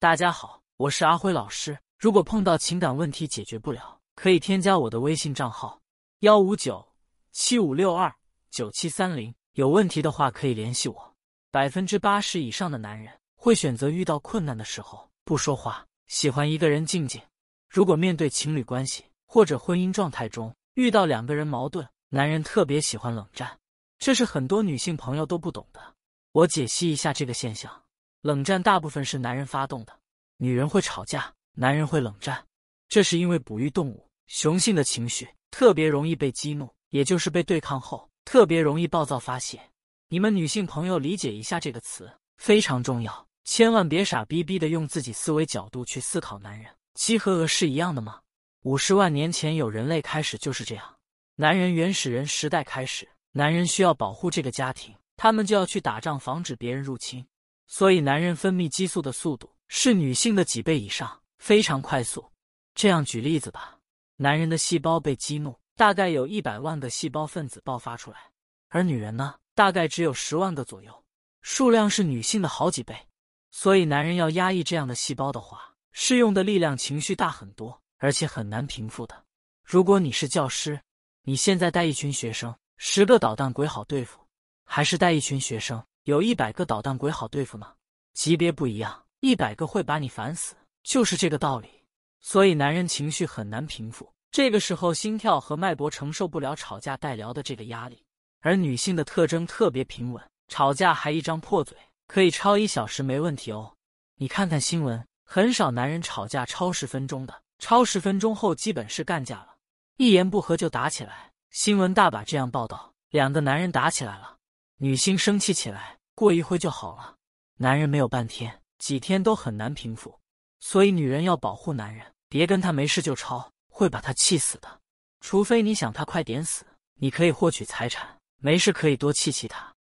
大家好，我是阿辉老师。如果碰到情感问题解决不了，可以添加我的微信账号：幺五九七五六二九七三零。有问题的话可以联系我。百分之八十以上的男人会选择遇到困难的时候不说话，喜欢一个人静静。如果面对情侣关系或者婚姻状态中遇到两个人矛盾，男人特别喜欢冷战，这是很多女性朋友都不懂的。我解析一下这个现象：冷战大部分是男人发动的，女人会吵架，男人会冷战，这是因为哺育动物雄性的情绪特别容易被激怒，也就是被对抗后特别容易暴躁发泄。你们女性朋友理解一下这个词非常重要，千万别傻逼逼的用自己思维角度去思考男人。鸡和鹅是一样的吗？五十万年前有人类开始就是这样，男人原始人时代开始，男人需要保护这个家庭。他们就要去打仗，防止别人入侵，所以男人分泌激素的速度是女性的几倍以上，非常快速。这样举例子吧，男人的细胞被激怒，大概有一百万个细胞分子爆发出来，而女人呢，大概只有十万个左右，数量是女性的好几倍。所以男人要压抑这样的细胞的话，适用的力量、情绪大很多，而且很难平复的。如果你是教师，你现在带一群学生，十个捣蛋鬼好对付。还是带一群学生，有一百个捣蛋鬼好对付吗？级别不一样，一百个会把你烦死，就是这个道理。所以男人情绪很难平复，这个时候心跳和脉搏承受不了吵架带聊的这个压力。而女性的特征特别平稳，吵架还一张破嘴，可以超一小时没问题哦。你看看新闻，很少男人吵架超十分钟的，超十分钟后基本是干架了，一言不合就打起来。新闻大把这样报道，两个男人打起来了。女性生气起来，过一会就好了。男人没有半天、几天都很难平复，所以女人要保护男人，别跟他没事就吵，会把他气死的。除非你想他快点死，你可以获取财产，没事可以多气气他。